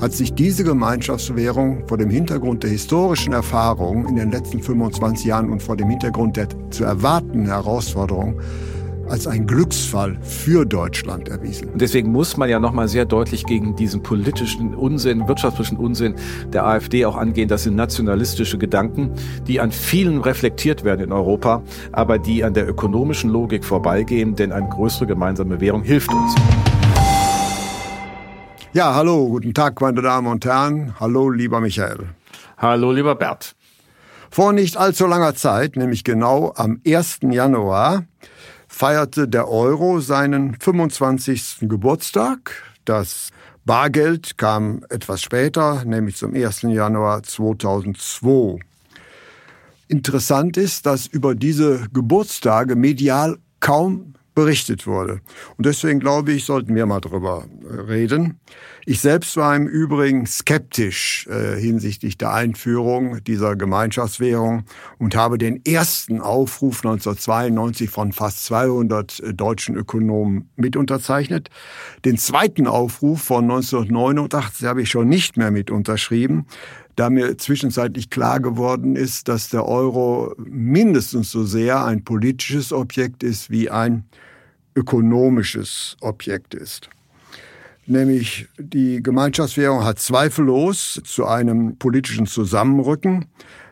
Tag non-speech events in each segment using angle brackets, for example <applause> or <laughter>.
hat sich diese Gemeinschaftswährung vor dem Hintergrund der historischen Erfahrungen in den letzten 25 Jahren und vor dem Hintergrund der zu erwartenden Herausforderungen als ein Glücksfall für Deutschland erwiesen. Und deswegen muss man ja nochmal sehr deutlich gegen diesen politischen Unsinn, wirtschaftlichen Unsinn der AfD auch angehen. Das sind nationalistische Gedanken, die an vielen reflektiert werden in Europa, aber die an der ökonomischen Logik vorbeigehen, denn eine größere gemeinsame Währung hilft uns. Ja, hallo, guten Tag, meine Damen und Herren. Hallo, lieber Michael. Hallo, lieber Bert. Vor nicht allzu langer Zeit, nämlich genau am 1. Januar, feierte der Euro seinen 25. Geburtstag. Das Bargeld kam etwas später, nämlich zum 1. Januar 2002. Interessant ist, dass über diese Geburtstage medial kaum berichtet wurde. Und deswegen glaube ich, sollten wir mal drüber äh, reden. Ich selbst war im Übrigen skeptisch äh, hinsichtlich der Einführung dieser Gemeinschaftswährung und habe den ersten Aufruf 1992 von fast 200 äh, deutschen Ökonomen mit unterzeichnet. Den zweiten Aufruf von 1989 habe ich schon nicht mehr mit unterschrieben da mir zwischenzeitlich klar geworden ist, dass der Euro mindestens so sehr ein politisches Objekt ist wie ein ökonomisches Objekt ist. Nämlich die Gemeinschaftswährung hat zweifellos zu einem politischen Zusammenrücken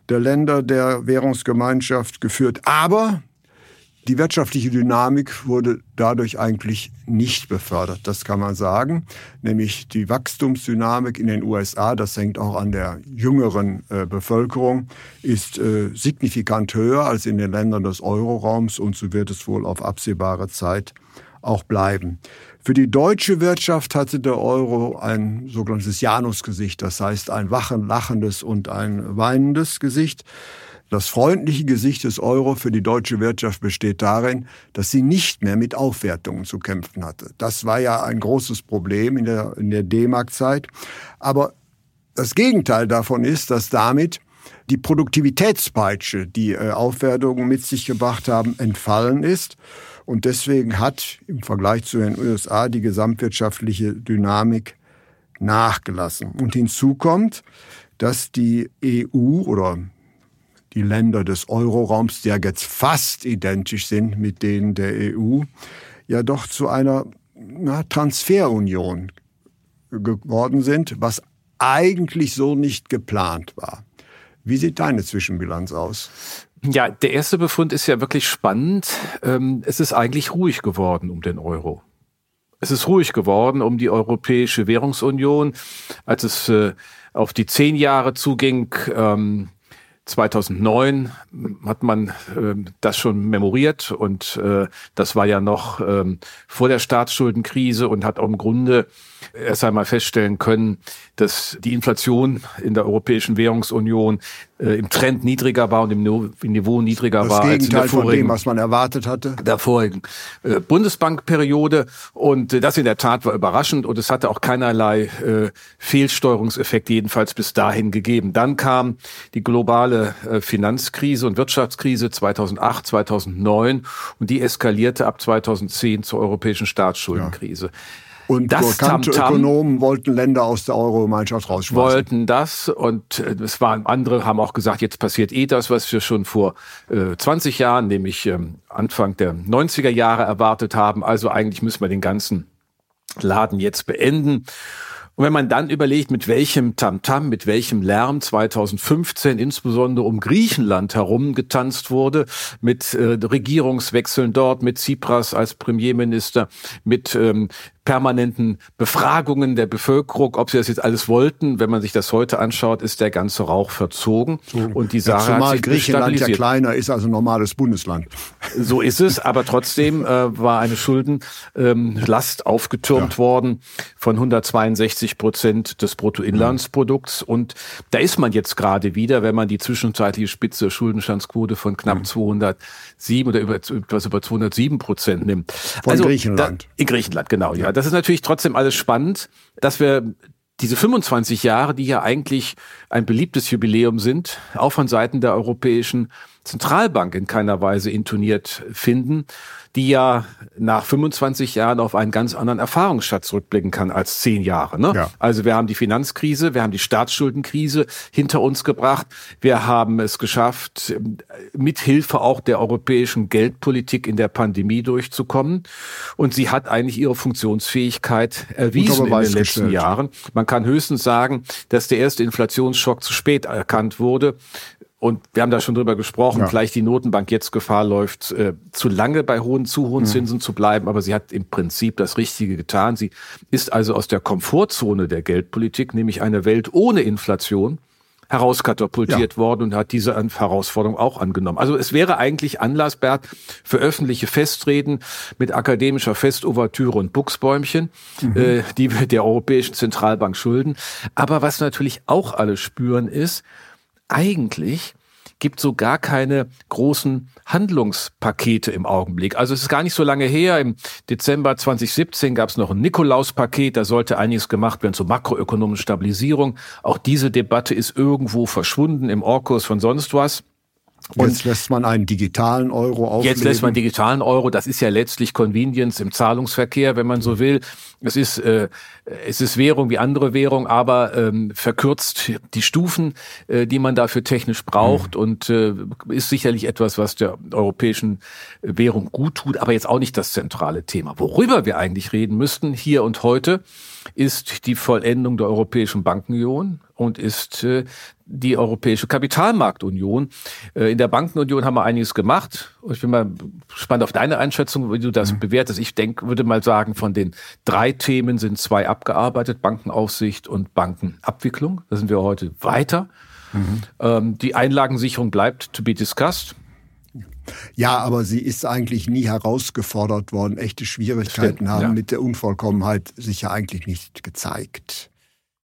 der Länder der Währungsgemeinschaft geführt. Aber die wirtschaftliche Dynamik wurde dadurch eigentlich nicht befördert, das kann man sagen. Nämlich die Wachstumsdynamik in den USA, das hängt auch an der jüngeren äh, Bevölkerung, ist äh, signifikant höher als in den Ländern des Euroraums und so wird es wohl auf absehbare Zeit auch bleiben. Für die deutsche Wirtschaft hatte der Euro ein sogenanntes Janusgesicht, das heißt ein wachen, lachendes und ein weinendes Gesicht. Das freundliche Gesicht des Euro für die deutsche Wirtschaft besteht darin, dass sie nicht mehr mit Aufwertungen zu kämpfen hatte. Das war ja ein großes Problem in der, in der D-Mark-Zeit. Aber das Gegenteil davon ist, dass damit die Produktivitätspeitsche, die äh, Aufwertungen mit sich gebracht haben, entfallen ist. Und deswegen hat im Vergleich zu den USA die gesamtwirtschaftliche Dynamik nachgelassen. Und hinzu kommt, dass die EU oder die Länder des Euroraums, die ja jetzt fast identisch sind mit denen der EU, ja doch zu einer na, Transferunion geworden sind, was eigentlich so nicht geplant war. Wie sieht deine Zwischenbilanz aus? Ja, der erste Befund ist ja wirklich spannend. Ähm, es ist eigentlich ruhig geworden um den Euro. Es ist ruhig geworden um die Europäische Währungsunion. Als es äh, auf die zehn Jahre zuging, 2009 ähm, hat man äh, das schon memoriert und äh, das war ja noch ähm, vor der Staatsschuldenkrise und hat auch im Grunde erst einmal feststellen können, dass die Inflation in der Europäischen Währungsunion äh, im Trend niedriger war und im Niveau niedriger das war als in der vorigen, von dem, was man erwartet hatte. Der vorigen äh, Bundesbankperiode und äh, das in der Tat war überraschend und es hatte auch keinerlei äh, Fehlsteuerungseffekt jedenfalls bis dahin gegeben. Dann kam die globale äh, Finanzkrise und Wirtschaftskrise 2008, 2009 und die eskalierte ab 2010 zur europäischen Staatsschuldenkrise. Ja. Und das bekannte Ökonomen wollten Länder aus der Euro-Gemeinschaft rausschmeißen. Wollten das und äh, es waren andere haben auch gesagt, jetzt passiert eh das, was wir schon vor äh, 20 Jahren, nämlich ähm, Anfang der 90er Jahre erwartet haben. Also eigentlich müssen wir den ganzen Laden jetzt beenden. Und wenn man dann überlegt, mit welchem Tamtam, -Tam, mit welchem Lärm 2015 insbesondere um Griechenland herum getanzt wurde, mit äh, Regierungswechseln dort, mit Tsipras als Premierminister, mit ähm, permanenten Befragungen der Bevölkerung, ob sie das jetzt alles wollten. Wenn man sich das heute anschaut, ist der ganze Rauch verzogen. Und die Sache ja, hat sich Griechenland ja kleiner ist als ein normales Bundesland. So ist es, aber trotzdem äh, war eine Schuldenlast ähm, aufgetürmt ja. worden von 162 Prozent des Bruttoinlandsprodukts. Mhm. Und da ist man jetzt gerade wieder, wenn man die zwischenzeitliche Spitze Schuldenstandsquote von knapp mhm. 207 oder über, etwas über 207 Prozent nimmt. Von also, Griechenland. Da, in Griechenland, genau, ja. Das ist natürlich trotzdem alles spannend, dass wir diese 25 Jahre, die ja eigentlich ein beliebtes Jubiläum sind, auch von Seiten der Europäischen Zentralbank in keiner Weise intoniert finden die ja nach 25 Jahren auf einen ganz anderen Erfahrungsschatz zurückblicken kann als zehn Jahre. Ne? Ja. Also wir haben die Finanzkrise, wir haben die Staatsschuldenkrise hinter uns gebracht. Wir haben es geschafft, mithilfe auch der europäischen Geldpolitik in der Pandemie durchzukommen. Und sie hat eigentlich ihre Funktionsfähigkeit erwiesen in den letzten gestellt. Jahren. Man kann höchstens sagen, dass der erste Inflationsschock zu spät erkannt wurde. Und wir haben da schon drüber gesprochen, ja. vielleicht die Notenbank jetzt Gefahr läuft, äh, zu lange bei hohen, zu hohen mhm. Zinsen zu bleiben. Aber sie hat im Prinzip das Richtige getan. Sie ist also aus der Komfortzone der Geldpolitik, nämlich eine Welt ohne Inflation, herauskatapultiert ja. worden und hat diese Herausforderung auch angenommen. Also es wäre eigentlich Anlass, Bert, für öffentliche Festreden mit akademischer Festouvertüre und Buchsbäumchen, mhm. äh, die wir der Europäischen Zentralbank schulden. Aber was natürlich auch alle spüren ist, eigentlich gibt so gar keine großen Handlungspakete im Augenblick. Also es ist gar nicht so lange her. Im Dezember 2017 gab es noch ein Nikolaus-Paket. Da sollte einiges gemacht werden zur makroökonomischen Stabilisierung. Auch diese Debatte ist irgendwo verschwunden im Orkus von sonst was. Und jetzt lässt man einen digitalen Euro auflegen. Jetzt lässt man einen digitalen Euro. Das ist ja letztlich Convenience im Zahlungsverkehr, wenn man so will. Es ist, äh, es ist Währung wie andere Währung, aber ähm, verkürzt die Stufen, äh, die man dafür technisch braucht mhm. und äh, ist sicherlich etwas, was der europäischen Währung gut tut, aber jetzt auch nicht das zentrale Thema. Worüber wir eigentlich reden müssten hier und heute, ist die Vollendung der Europäischen Bankenunion und ist äh, die Europäische Kapitalmarktunion. Äh, in der Bankenunion haben wir einiges gemacht. Ich bin mal gespannt auf deine Einschätzung, wie du das mhm. bewertest. Ich denke, würde mal sagen, von den drei Themen sind zwei abgearbeitet, Bankenaufsicht und Bankenabwicklung. Da sind wir heute weiter. Mhm. Ähm, die Einlagensicherung bleibt to be discussed. Ja, aber sie ist eigentlich nie herausgefordert worden. Echte Schwierigkeiten Stimmt, haben ja. mit der Unvollkommenheit sich ja eigentlich nicht gezeigt.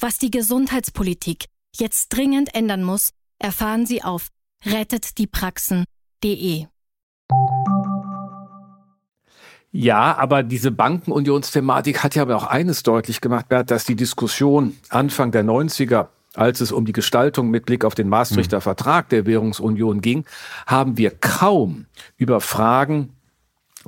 Was die Gesundheitspolitik jetzt dringend ändern muss, erfahren Sie auf rettetdiepraxen.de. Ja, aber diese Bankenunionsthematik hat ja aber auch eines deutlich gemacht, Bert, dass die Diskussion Anfang der 90er als es um die Gestaltung mit Blick auf den Maastrichter Vertrag der Währungsunion ging, haben wir kaum über Fragen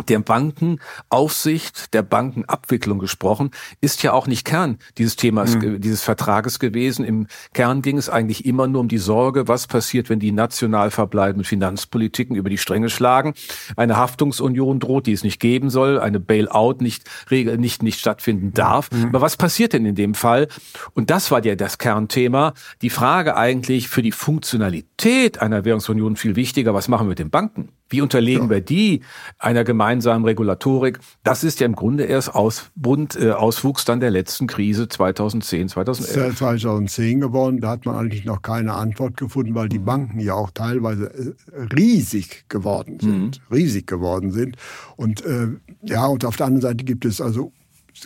der Bankenaufsicht, der Bankenabwicklung gesprochen, ist ja auch nicht Kern dieses Themas, mhm. dieses Vertrages gewesen. Im Kern ging es eigentlich immer nur um die Sorge, was passiert, wenn die national verbleibenden Finanzpolitiken über die Stränge schlagen, eine Haftungsunion droht, die es nicht geben soll, eine Bailout nicht, nicht, nicht stattfinden darf. Mhm. Aber was passiert denn in dem Fall? Und das war ja das Kernthema. Die Frage eigentlich für die Funktionalität einer Währungsunion viel wichtiger, was machen wir mit den Banken? Wie unterlegen ja. wir die einer gemeinsamen Regulatorik? Das ist ja im Grunde erst Ausbund, äh, Auswuchs dann der letzten Krise 2010, 2011. 2010 geworden, da hat man eigentlich noch keine Antwort gefunden, weil die mhm. Banken ja auch teilweise äh, riesig geworden sind, mhm. riesig geworden sind. Und äh, ja, und auf der anderen Seite gibt es also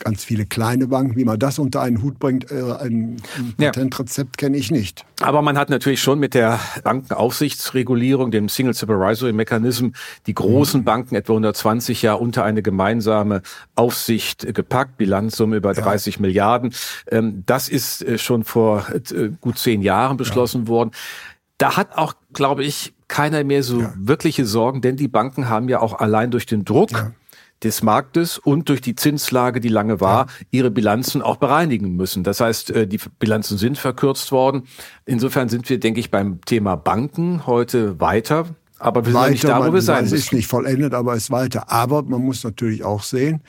ganz viele kleine Banken. Wie man das unter einen Hut bringt, äh, ein, ein Patentrezept kenne ich nicht. Aber man hat natürlich schon mit der Bankenaufsichtsregulierung, dem Single Supervisory Mechanism, die großen mhm. Banken etwa 120 Jahre unter eine gemeinsame Aufsicht gepackt, Bilanzsumme über 30 ja. Milliarden. Ähm, das ist äh, schon vor äh, gut zehn Jahren beschlossen ja. worden. Da hat auch, glaube ich, keiner mehr so ja. wirkliche Sorgen, denn die Banken haben ja auch allein durch den Druck des Marktes und durch die Zinslage, die lange war, ihre Bilanzen auch bereinigen müssen. Das heißt, äh, die Bilanzen sind verkürzt worden. Insofern sind wir, denke ich, beim Thema Banken heute weiter. Aber wir sind nicht da, wo wir sein müssen. Es ist nicht vollendet, aber es ist weiter. Aber man muss natürlich auch sehen,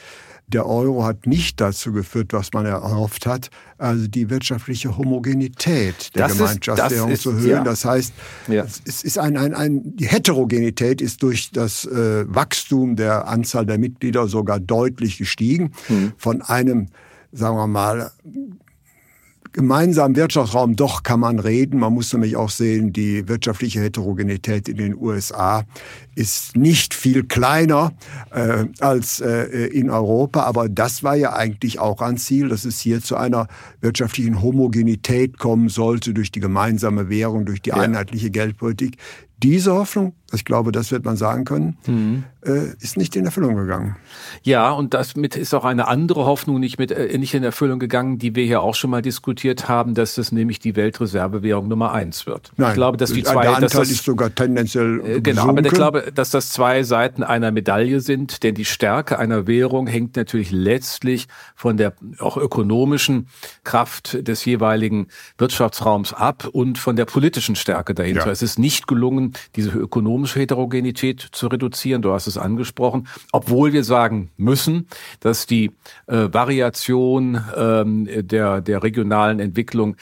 der Euro hat nicht dazu geführt, was man erhofft hat, also die wirtschaftliche Homogenität der das Gemeinschaftswährung ist, zu erhöhen. Ja. Das heißt, ja. es ist ein, ein, ein, die Heterogenität ist durch das äh, Wachstum der Anzahl der Mitglieder sogar deutlich gestiegen. Mhm. Von einem, sagen wir mal, gemeinsamen Wirtschaftsraum doch kann man reden. Man muss nämlich auch sehen, die wirtschaftliche Heterogenität in den USA ist nicht viel kleiner äh, als äh, in Europa, aber das war ja eigentlich auch ein Ziel, dass es hier zu einer wirtschaftlichen Homogenität kommen sollte durch die gemeinsame Währung, durch die ja. einheitliche Geldpolitik. Diese Hoffnung ich glaube, das wird man sagen können, mhm. Äh, ist nicht in Erfüllung gegangen. Ja, und damit ist auch eine andere Hoffnung nicht, mit, äh, nicht in Erfüllung gegangen, die wir hier auch schon mal diskutiert haben, dass das nämlich die Weltreservewährung Nummer eins wird. Nein, ich glaube, dass die zwei, der Anteil das, ist sogar tendenziell äh, Genau, gesunken. aber ich glaube, dass das zwei Seiten einer Medaille sind, denn die Stärke einer Währung hängt natürlich letztlich von der auch ökonomischen Kraft des jeweiligen Wirtschaftsraums ab und von der politischen Stärke dahinter. Ja. Es ist nicht gelungen, diese ökonomische ökonomische Heterogenität zu reduzieren. Du hast es angesprochen. Obwohl wir sagen müssen, dass die äh, Variation ähm, der, der regionalen Entwicklung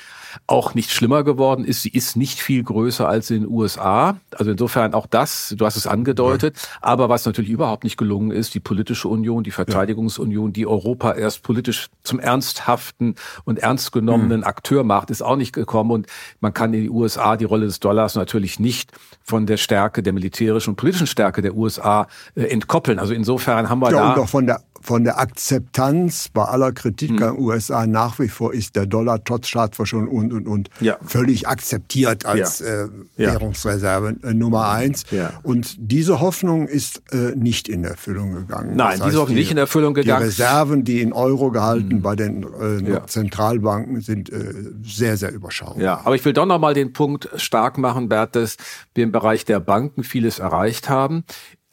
auch nicht schlimmer geworden ist. Sie ist nicht viel größer als in den USA. Also insofern auch das, du hast es angedeutet. Ja. Aber was natürlich überhaupt nicht gelungen ist, die politische Union, die Verteidigungsunion, die Europa erst politisch zum ernsthaften und ernst genommenen mhm. Akteur macht, ist auch nicht gekommen. Und man kann in die USA die Rolle des Dollars natürlich nicht von der Stärke der militärischen und politischen Stärke der USA äh, entkoppeln. Also insofern haben wir ja, da... Und auch von der von der Akzeptanz bei aller Kritik mhm. an USA nach wie vor ist der Dollar trotz Staatsverschuldung und und und ja. völlig akzeptiert als ja. Äh, Währungsreserve äh, Nummer eins. Ja. Und diese Hoffnung ist äh, nicht in Erfüllung gegangen. Nein, das diese Hoffnung nicht in Erfüllung gegangen. Die Reserven, die in Euro gehalten mhm. bei den äh, Zentralbanken sind äh, sehr sehr überschaubar. Ja, aber ich will doch noch mal den Punkt stark machen, Bert, dass wir im Bereich der Banken vieles erreicht haben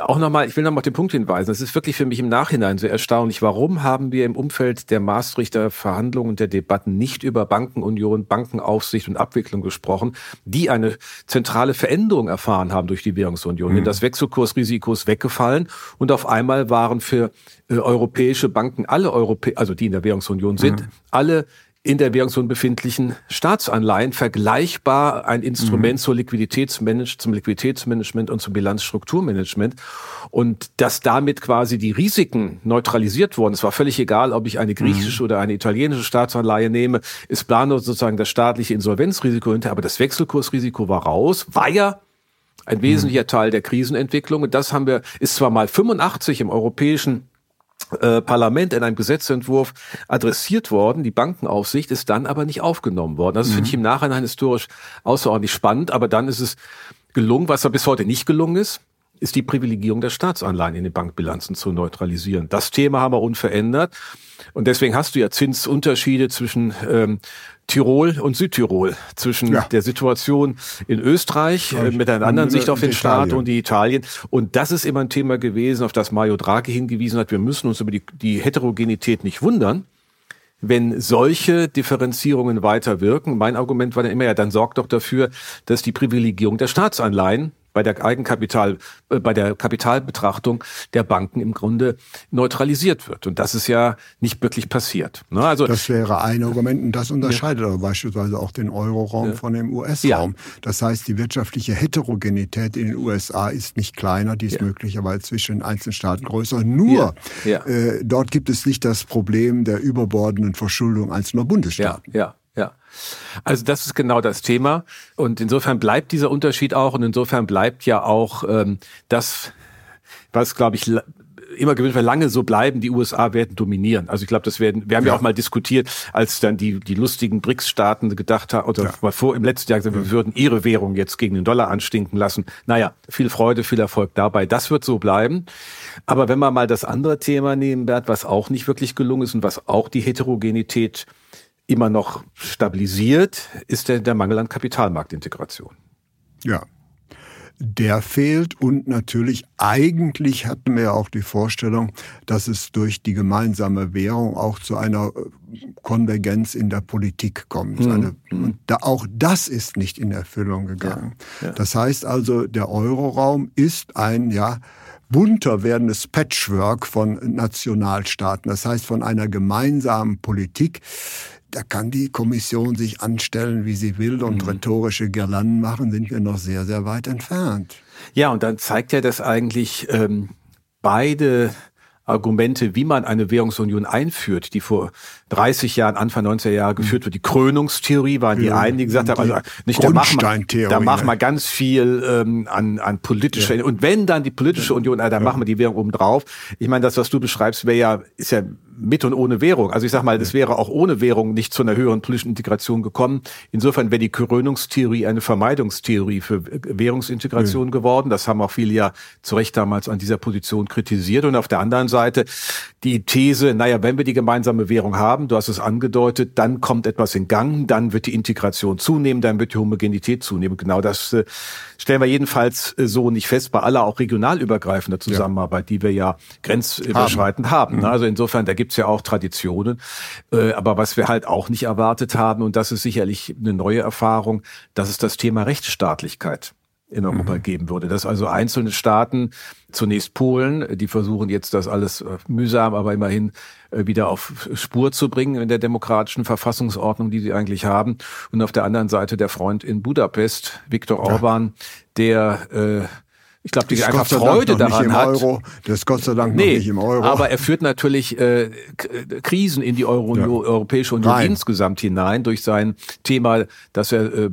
auch nochmal, ich will nochmal auf den Punkt hinweisen. Es ist wirklich für mich im Nachhinein so erstaunlich. Warum haben wir im Umfeld der Maastrichter Verhandlungen und der Debatten nicht über Bankenunion, Bankenaufsicht und Abwicklung gesprochen, die eine zentrale Veränderung erfahren haben durch die Währungsunion? Mhm. Denn das Wechselkursrisiko ist weggefallen und auf einmal waren für äh, europäische Banken alle Europä also die in der Währungsunion sind, mhm. alle in der Währungsunion befindlichen Staatsanleihen vergleichbar ein Instrument mhm. zur Liquiditätsmanage, zum Liquiditätsmanagement und zum Bilanzstrukturmanagement und dass damit quasi die Risiken neutralisiert wurden. Es war völlig egal, ob ich eine griechische mhm. oder eine italienische Staatsanleihe nehme. Es plane sozusagen das staatliche Insolvenzrisiko hinter, aber das Wechselkursrisiko war raus, war ja ein wesentlicher mhm. Teil der Krisenentwicklung. Und das haben wir, ist zwar mal 85 im europäischen äh, Parlament in einem Gesetzentwurf adressiert worden. Die Bankenaufsicht ist dann aber nicht aufgenommen worden. Das mhm. finde ich im Nachhinein historisch außerordentlich spannend, aber dann ist es gelungen, was da bis heute nicht gelungen ist, ist die Privilegierung der Staatsanleihen in den Bankbilanzen zu neutralisieren. Das Thema haben wir unverändert. Und deswegen hast du ja Zinsunterschiede zwischen ähm, Tirol und Südtirol, zwischen ja. der Situation in Österreich äh, mit einer anderen Sicht auf den Staat und die Italien. Und das ist immer ein Thema gewesen, auf das Mario Draghi hingewiesen hat. Wir müssen uns über die, die Heterogenität nicht wundern wenn solche Differenzierungen weiter wirken. Mein Argument war dann immer, ja, dann sorgt doch dafür, dass die Privilegierung der Staatsanleihen bei der Eigenkapital, äh, bei der Kapitalbetrachtung der Banken im Grunde neutralisiert wird. Und das ist ja nicht wirklich passiert. Ne? Also das wäre ein Argument und das unterscheidet ja. aber beispielsweise auch den Euroraum ja. von dem US-Raum. Ja. Das heißt, die wirtschaftliche Heterogenität in den USA ist nicht kleiner, die ist möglicherweise zwischen den einzelnen Staaten größer. Nur äh, dort gibt es nicht das Problem der überbordenden Verschuldung einzelner Bundesstaaten. Ja, ja. Ja, also das ist genau das Thema. Und insofern bleibt dieser Unterschied auch und insofern bleibt ja auch ähm, das, was, glaube ich, immer gewünscht wird, lange so bleiben, die USA werden dominieren. Also ich glaube, das werden, wir haben ja. ja. auch mal diskutiert, als dann die, die lustigen BRICS-Staaten gedacht haben, oder ja. mal vor im letzten Jahr gesagt, wir würden ihre Währung jetzt gegen den Dollar anstinken lassen. Naja, viel Freude, viel Erfolg dabei. Das wird so bleiben. Aber wenn wir mal das andere Thema nehmen, Bert, was auch nicht wirklich gelungen ist und was auch die Heterogenität immer noch stabilisiert, ist der, der Mangel an Kapitalmarktintegration. Ja. der fehlt und natürlich eigentlich hatten wir ja auch die Vorstellung, dass es durch die gemeinsame Währung auch zu einer äh, Konvergenz in der Politik kommt. Mhm. Eine, und da, auch das ist nicht in Erfüllung gegangen. Ja. Ja. Das heißt also, der Euroraum ist ein, ja, bunter werdendes Patchwork von Nationalstaaten. Das heißt, von einer gemeinsamen Politik, da kann die Kommission sich anstellen, wie sie will und mhm. rhetorische Girlanden machen, sind wir noch sehr, sehr weit entfernt. Ja, und dann zeigt ja das eigentlich ähm, beide Argumente, wie man eine Währungsunion einführt, die vor 30 Jahren, Anfang 90er Jahre geführt wird. Die Krönungstheorie waren die einen, die gesagt haben, also nicht, da machen wir, da machen wir ganz viel ähm, an, an politischer, ja. und wenn dann die politische Union, äh, dann ja. machen wir die Währung oben drauf. Ich meine, das, was du beschreibst, wäre ja, ist ja mit und ohne Währung. Also ich sag mal, das wäre auch ohne Währung nicht zu einer höheren politischen Integration gekommen. Insofern wäre die Krönungstheorie eine Vermeidungstheorie für Währungsintegration ja. geworden. Das haben auch viele ja zu Recht damals an dieser Position kritisiert. Und auf der anderen Seite die These, naja, wenn wir die gemeinsame Währung haben, du hast es angedeutet, dann kommt etwas in Gang, dann wird die Integration zunehmen, dann wird die Homogenität zunehmen. Genau das äh, stellen wir jedenfalls äh, so nicht fest bei aller auch regional übergreifender Zusammenarbeit, ja. die wir ja grenzüberschreitend haben. haben. Mhm. Also insofern, da gibt's ja auch Traditionen. Äh, aber was wir halt auch nicht erwartet haben, und das ist sicherlich eine neue Erfahrung, das ist das Thema Rechtsstaatlichkeit in Europa mhm. geben würde. Dass also einzelne Staaten, zunächst Polen, die versuchen jetzt das alles äh, mühsam, aber immerhin äh, wieder auf Spur zu bringen in der demokratischen Verfassungsordnung, die sie eigentlich haben. Und auf der anderen Seite der Freund in Budapest, Viktor Orban, der äh, ich glaube, die einfach Freude daran hat. Euro. Das ist Gott sei Dank nee, nicht im Euro. Aber er führt natürlich äh, Krisen in die Euro ja. Europäische Union Rein. insgesamt hinein durch sein Thema, dass er äh,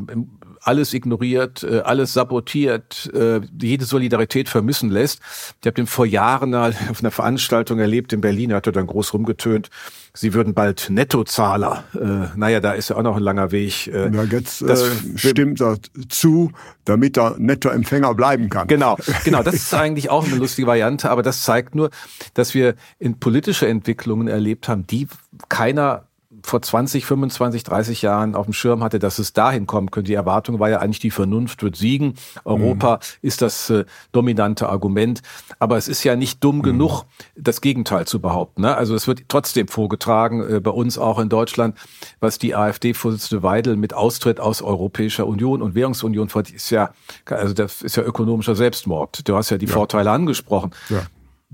alles ignoriert, äh, alles sabotiert, äh, jede Solidarität vermissen lässt. Ich habe den vor Jahren <laughs> auf einer Veranstaltung erlebt in Berlin, hat er dann groß rumgetönt, sie würden bald Nettozahler. Äh, naja, da ist ja auch noch ein langer Weg. Äh, ja, jetzt das äh, stimmt er zu, damit er Nettoempfänger bleiben kann. Genau, genau. Das ist <laughs> eigentlich auch eine lustige Variante, aber das zeigt nur, dass wir in politische Entwicklungen erlebt haben, die keiner vor 20, 25, 30 Jahren auf dem Schirm hatte, dass es dahin kommen könnte. Die Erwartung war ja eigentlich, die Vernunft wird siegen. Europa mhm. ist das äh, dominante Argument. Aber es ist ja nicht dumm mhm. genug, das Gegenteil zu behaupten. Ne? Also es wird trotzdem vorgetragen, äh, bei uns auch in Deutschland, was die AfD-Vorsitzende Weidel mit Austritt aus Europäischer Union und Währungsunion ist ja, also das ist ja ökonomischer Selbstmord. Du hast ja die ja. Vorteile angesprochen. Ja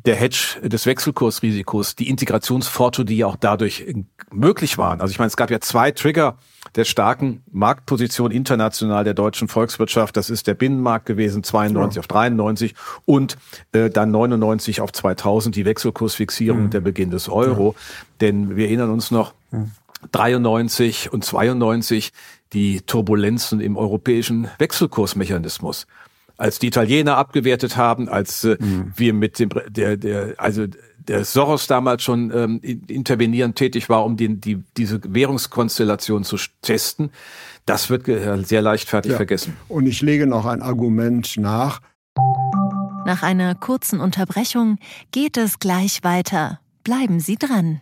der Hedge des Wechselkursrisikos, die Integrationsforto, die ja auch dadurch möglich waren. Also ich meine, es gab ja zwei Trigger der starken Marktposition international der deutschen Volkswirtschaft. Das ist der Binnenmarkt gewesen, 92 ja. auf 93 und äh, dann 99 auf 2000 die Wechselkursfixierung mhm. der Beginn des Euro. Ja. Denn wir erinnern uns noch, mhm. 93 und 92 die Turbulenzen im europäischen Wechselkursmechanismus als die Italiener abgewertet haben, als äh, mhm. wir mit dem der der also der Soros damals schon ähm, intervenierend tätig war, um den, die diese Währungskonstellation zu testen, das wird sehr leichtfertig ja. vergessen. Und ich lege noch ein Argument nach. Nach einer kurzen Unterbrechung geht es gleich weiter. Bleiben Sie dran.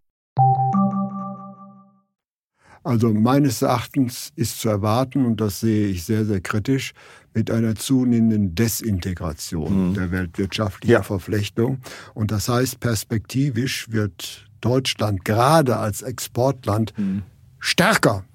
Also meines Erachtens ist zu erwarten, und das sehe ich sehr, sehr kritisch, mit einer zunehmenden Desintegration mhm. der weltwirtschaftlichen ja. Verflechtung. Und das heißt, perspektivisch wird Deutschland gerade als Exportland mhm. stärker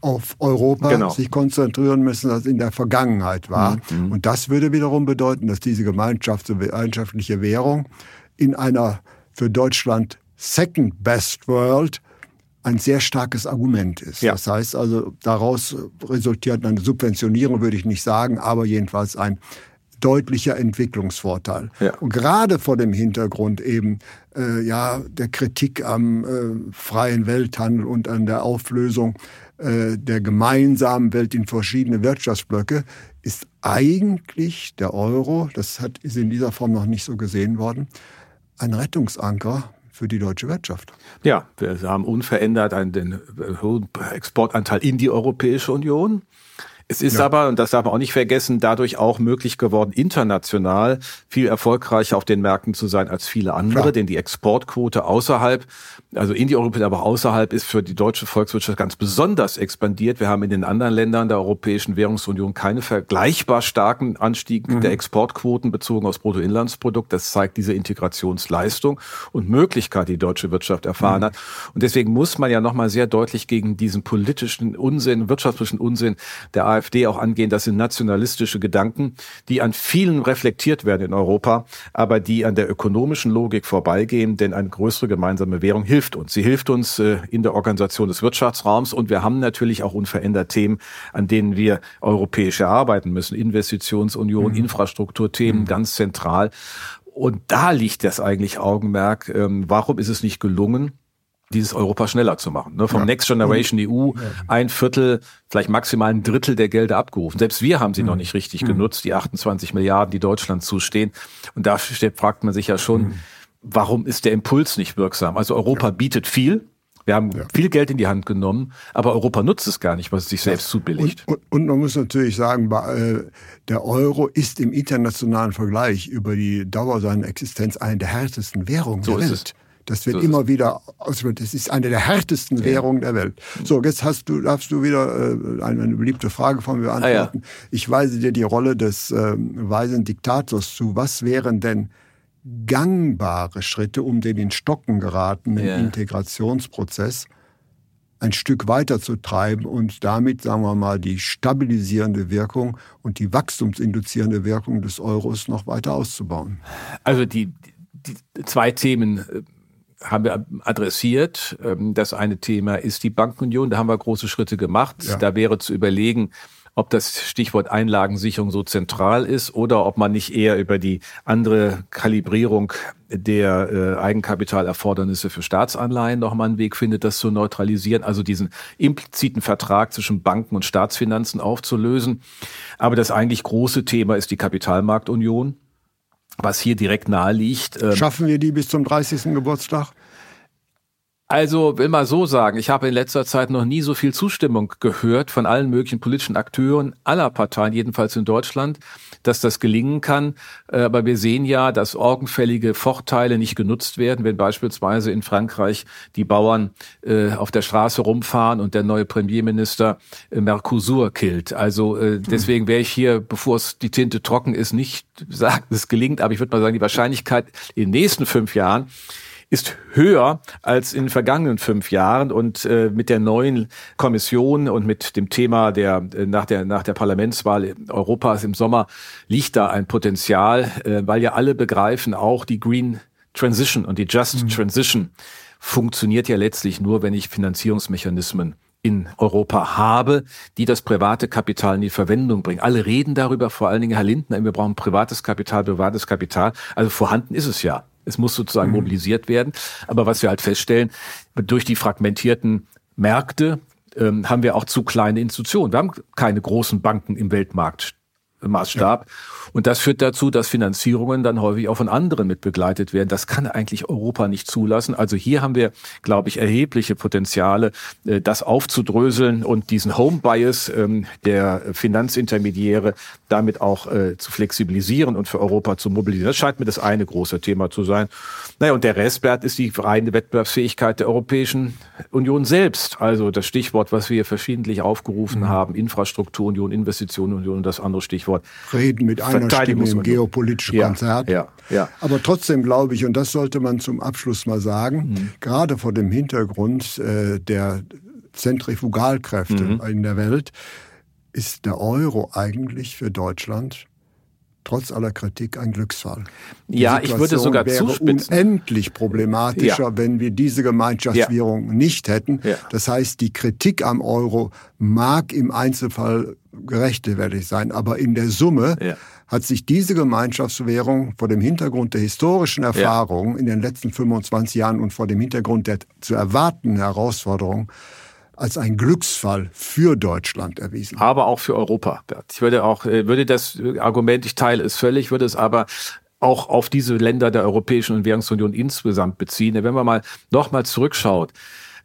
auf Europa genau. sich konzentrieren müssen, als in der Vergangenheit war. Mhm. mhm. Und das würde wiederum bedeuten, dass diese gemeinschaftliche Währung in einer für Deutschland Second Best World ein sehr starkes Argument ist. Ja. Das heißt also, daraus resultiert eine Subventionierung, würde ich nicht sagen, aber jedenfalls ein deutlicher Entwicklungsvorteil. Ja. Und gerade vor dem Hintergrund eben äh, ja der Kritik am äh, freien Welthandel und an der Auflösung äh, der gemeinsamen Welt in verschiedene Wirtschaftsblöcke ist eigentlich der Euro, das hat, ist in dieser Form noch nicht so gesehen worden, ein Rettungsanker für die deutsche Wirtschaft. Ja, wir haben unverändert einen, den hohen Exportanteil in die Europäische Union. Es ist ja. aber, und das darf man auch nicht vergessen, dadurch auch möglich geworden, international viel erfolgreicher auf den Märkten zu sein als viele andere, Klar. denn die Exportquote außerhalb, also in die Europäische, aber außerhalb ist für die deutsche Volkswirtschaft ganz besonders expandiert. Wir haben in den anderen Ländern der Europäischen Währungsunion keine vergleichbar starken Anstieg mhm. der Exportquoten bezogen aufs Bruttoinlandsprodukt. Das zeigt diese Integrationsleistung und Möglichkeit, die deutsche Wirtschaft erfahren mhm. hat. Und deswegen muss man ja nochmal sehr deutlich gegen diesen politischen Unsinn, wirtschaftlichen Unsinn der AfD AfD auch angehen. Das sind nationalistische Gedanken, die an vielen reflektiert werden in Europa, aber die an der ökonomischen Logik vorbeigehen, denn eine größere gemeinsame Währung hilft uns. Sie hilft uns äh, in der Organisation des Wirtschaftsraums und wir haben natürlich auch unverändert Themen, an denen wir europäisch erarbeiten müssen. Investitionsunion, mhm. Infrastrukturthemen, mhm. ganz zentral. Und da liegt das eigentlich Augenmerk. Ähm, warum ist es nicht gelungen, dieses Europa schneller zu machen. Ne? Vom ja. Next Generation EU ein Viertel, vielleicht maximal ein Drittel der Gelder abgerufen. Selbst wir haben sie mhm. noch nicht richtig mhm. genutzt, die 28 Milliarden, die Deutschland zustehen. Und da fragt man sich ja schon, mhm. warum ist der Impuls nicht wirksam? Also Europa ja. bietet viel, wir haben ja. viel Geld in die Hand genommen, aber Europa nutzt es gar nicht, was es sich selbst zubilligt. Und, und, und, man muss natürlich sagen, äh, der Euro ist im internationalen Vergleich über die Dauer seiner Existenz eine der härtesten Währungen so der Welt. Ist es. Das wird so immer wieder ausgeführt. Das ist eine der härtesten ja. Währungen der Welt. So, jetzt hast du, darfst du wieder äh, eine, eine beliebte Frage von mir beantworten. Ah, ja. Ich weise dir die Rolle des äh, weisen Diktators zu. Was wären denn gangbare Schritte, um den in Stocken geratenen ja. Integrationsprozess ein Stück weiter zu treiben und damit, sagen wir mal, die stabilisierende Wirkung und die wachstumsinduzierende Wirkung des Euros noch weiter auszubauen? Also die, die zwei Themen äh, haben wir adressiert. Ähm, das eine Thema ist die Bankenunion. Da haben wir große Schritte gemacht. Ja. Da wäre zu überlegen, ob das Stichwort Einlagensicherung so zentral ist oder ob man nicht eher über die andere Kalibrierung der äh, Eigenkapitalerfordernisse für Staatsanleihen nochmal einen Weg findet, das zu neutralisieren, also diesen impliziten Vertrag zwischen Banken und Staatsfinanzen aufzulösen. Aber das eigentlich große Thema ist die Kapitalmarktunion was hier direkt nahe liegt. Ähm, Schaffen wir die bis zum 30. Geburtstag? Also will mal so sagen, ich habe in letzter Zeit noch nie so viel Zustimmung gehört von allen möglichen politischen Akteuren aller Parteien, jedenfalls in Deutschland, dass das gelingen kann. Äh, aber wir sehen ja, dass augenfällige Vorteile nicht genutzt werden, wenn beispielsweise in Frankreich die Bauern äh, auf der Straße rumfahren und der neue Premierminister äh, Mercosur killt. Also deswegen wäre ich hier, bevor es die Tinte trocken ist, nicht <laughs> sagen, es gelingt, aber ich würde mal sagen, die Wahrscheinlichkeit in den nächsten fünf Jahren ist höher als in den vergangenen fünf Jahren und äh, mit der neuen Kommission und mit dem Thema der äh, nach der nach der Parlamentswahl Europas im Sommer liegt da ein Potenzial, äh, weil ja alle begreifen, auch die Green Transition und die Just mhm. Transition funktioniert ja letztlich nur, wenn ich Finanzierungsmechanismen in Europa habe, die das private Kapital in die Verwendung bringen. Alle reden darüber, vor allen Dingen Herr Lindner, wir brauchen privates Kapital, privates Kapital. Also vorhanden ist es ja. Es muss sozusagen mhm. mobilisiert werden. Aber was wir halt feststellen, durch die fragmentierten Märkte ähm, haben wir auch zu kleine Institutionen. Wir haben keine großen Banken im Weltmarkt Maßstab. Ja. Und das führt dazu, dass Finanzierungen dann häufig auch von anderen mit begleitet werden. Das kann eigentlich Europa nicht zulassen. Also hier haben wir, glaube ich, erhebliche Potenziale, äh, das aufzudröseln und diesen Home Bias ähm, der Finanzintermediäre damit auch äh, zu flexibilisieren und für Europa zu mobilisieren. Das scheint mir das eine große Thema zu sein. Naja, und der Restwert ist die reine Wettbewerbsfähigkeit der Europäischen Union selbst. Also das Stichwort, was wir verschiedentlich aufgerufen mhm. haben, Infrastrukturunion, Investitionenunion und das andere Stichwort Stichwort. Reden mit einer Stimme im geopolitischen ja, Konzert. Ja, ja. Aber trotzdem glaube ich, und das sollte man zum Abschluss mal sagen, mhm. gerade vor dem Hintergrund äh, der Zentrifugalkräfte mhm. in der Welt, ist der Euro eigentlich für Deutschland trotz aller Kritik ein Glücksfall. Die ja, Situation ich würde sogar wäre zuspitzen. unendlich problematischer, ja. wenn wir diese Gemeinschaftswährung ja. nicht hätten. Ja. Das heißt, die Kritik am Euro mag im Einzelfall gerechtfertigt sein, aber in der Summe hat sich diese Gemeinschaftswährung vor dem Hintergrund der historischen Erfahrungen in den letzten 25 Jahren und vor dem Hintergrund der zu erwartenden Herausforderungen als ein Glücksfall für Deutschland erwiesen. Aber auch für Europa. Ich würde auch, äh, würde das Argument, ich teile es völlig, würde es aber auch auf diese Länder der Europäischen Währungsunion insgesamt beziehen. Wenn man mal nochmal zurückschaut,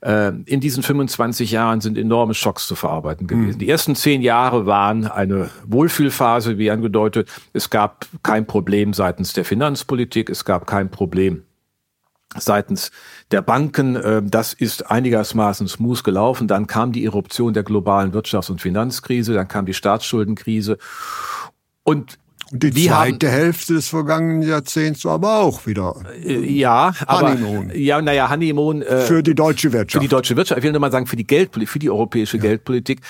äh, in diesen 25 Jahren sind enorme Schocks zu verarbeiten gewesen. Mhm. Die ersten zehn Jahre waren eine Wohlfühlphase, wie angedeutet. Es gab kein Problem seitens der Finanzpolitik, es gab kein Problem seitens der Banken. Äh, das ist einigermaßen smooth gelaufen. Dann kam die Eruption der globalen Wirtschafts- und Finanzkrise, dann kam die Staatsschuldenkrise. Und und die wir zweite haben, Hälfte des vergangenen Jahrzehnts aber auch wieder. Äh, ja, aber Honeymoon. ja, naja, Honeymoon äh, für die deutsche Wirtschaft. Für die deutsche Wirtschaft. Ich will nur mal sagen für die Geldpolitik, für die europäische ja. Geldpolitik,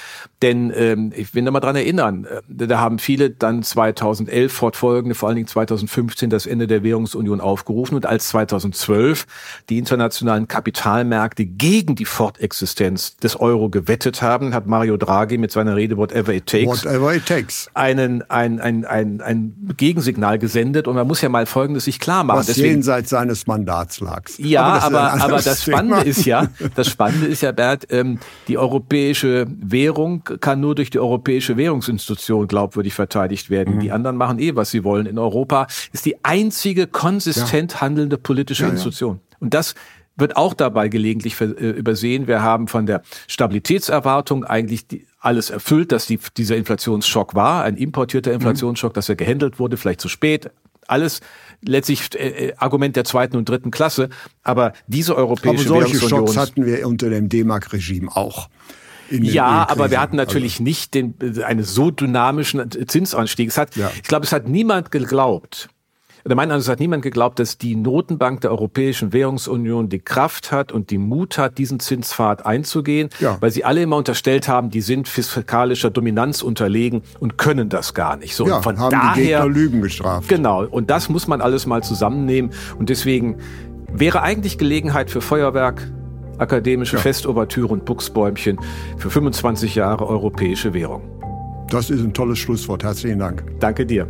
denn ähm, ich will nur mal dran erinnern, äh, da haben viele dann 2011 fortfolgende, vor allen Dingen 2015 das Ende der Währungsunion aufgerufen und als 2012 die internationalen Kapitalmärkte gegen die Fortexistenz des Euro gewettet haben, hat Mario Draghi mit seiner Rede Whatever It Takes, Whatever it takes. einen ein, ein, ein ein Gegensignal gesendet und man muss ja mal Folgendes sich klar machen. Was Deswegen, jenseits seines Mandats lag. Ja, aber, aber, aber das Spannende ist ja, das Spannende ist ja, Bert, ähm, die europäische Währung kann nur durch die europäische Währungsinstitution glaubwürdig verteidigt werden. Mhm. Die anderen machen eh, was sie wollen. In Europa ist die einzige konsistent ja. handelnde politische ja, Institution. Und das wird auch dabei gelegentlich äh, übersehen. Wir haben von der Stabilitätserwartung eigentlich die, alles erfüllt, dass die, dieser Inflationsschock war, ein importierter Inflationsschock, dass er gehandelt wurde, vielleicht zu spät. Alles letztlich äh, äh Argument der zweiten und dritten Klasse. Aber diese europäische aber solche Schocks hatten wir unter dem D-Mark-Regime auch. Ja, aber wir hatten natürlich also. nicht den, äh, einen so dynamischen Zinsanstieg. Es hat, ja. ich glaube, es hat niemand geglaubt, oder meinen Eindruck hat niemand geglaubt, dass die Notenbank der Europäischen Währungsunion die Kraft hat und die Mut hat, diesen Zinspfad einzugehen, ja. weil sie alle immer unterstellt haben, die sind fiskalischer Dominanz unterlegen und können das gar nicht. So, ja, und von haben daher, die Gegner Lügen gestraft. Genau, und das muss man alles mal zusammennehmen und deswegen wäre eigentlich Gelegenheit für Feuerwerk, akademische ja. Festobertüre und Buchsbäumchen für 25 Jahre europäische Währung. Das ist ein tolles Schlusswort. Herzlichen Dank. Danke dir.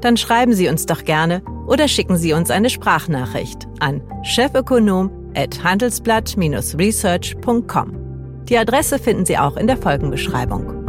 dann schreiben Sie uns doch gerne oder schicken Sie uns eine Sprachnachricht an chefökonom@handelsblatt-research.com. Die Adresse finden Sie auch in der Folgenbeschreibung.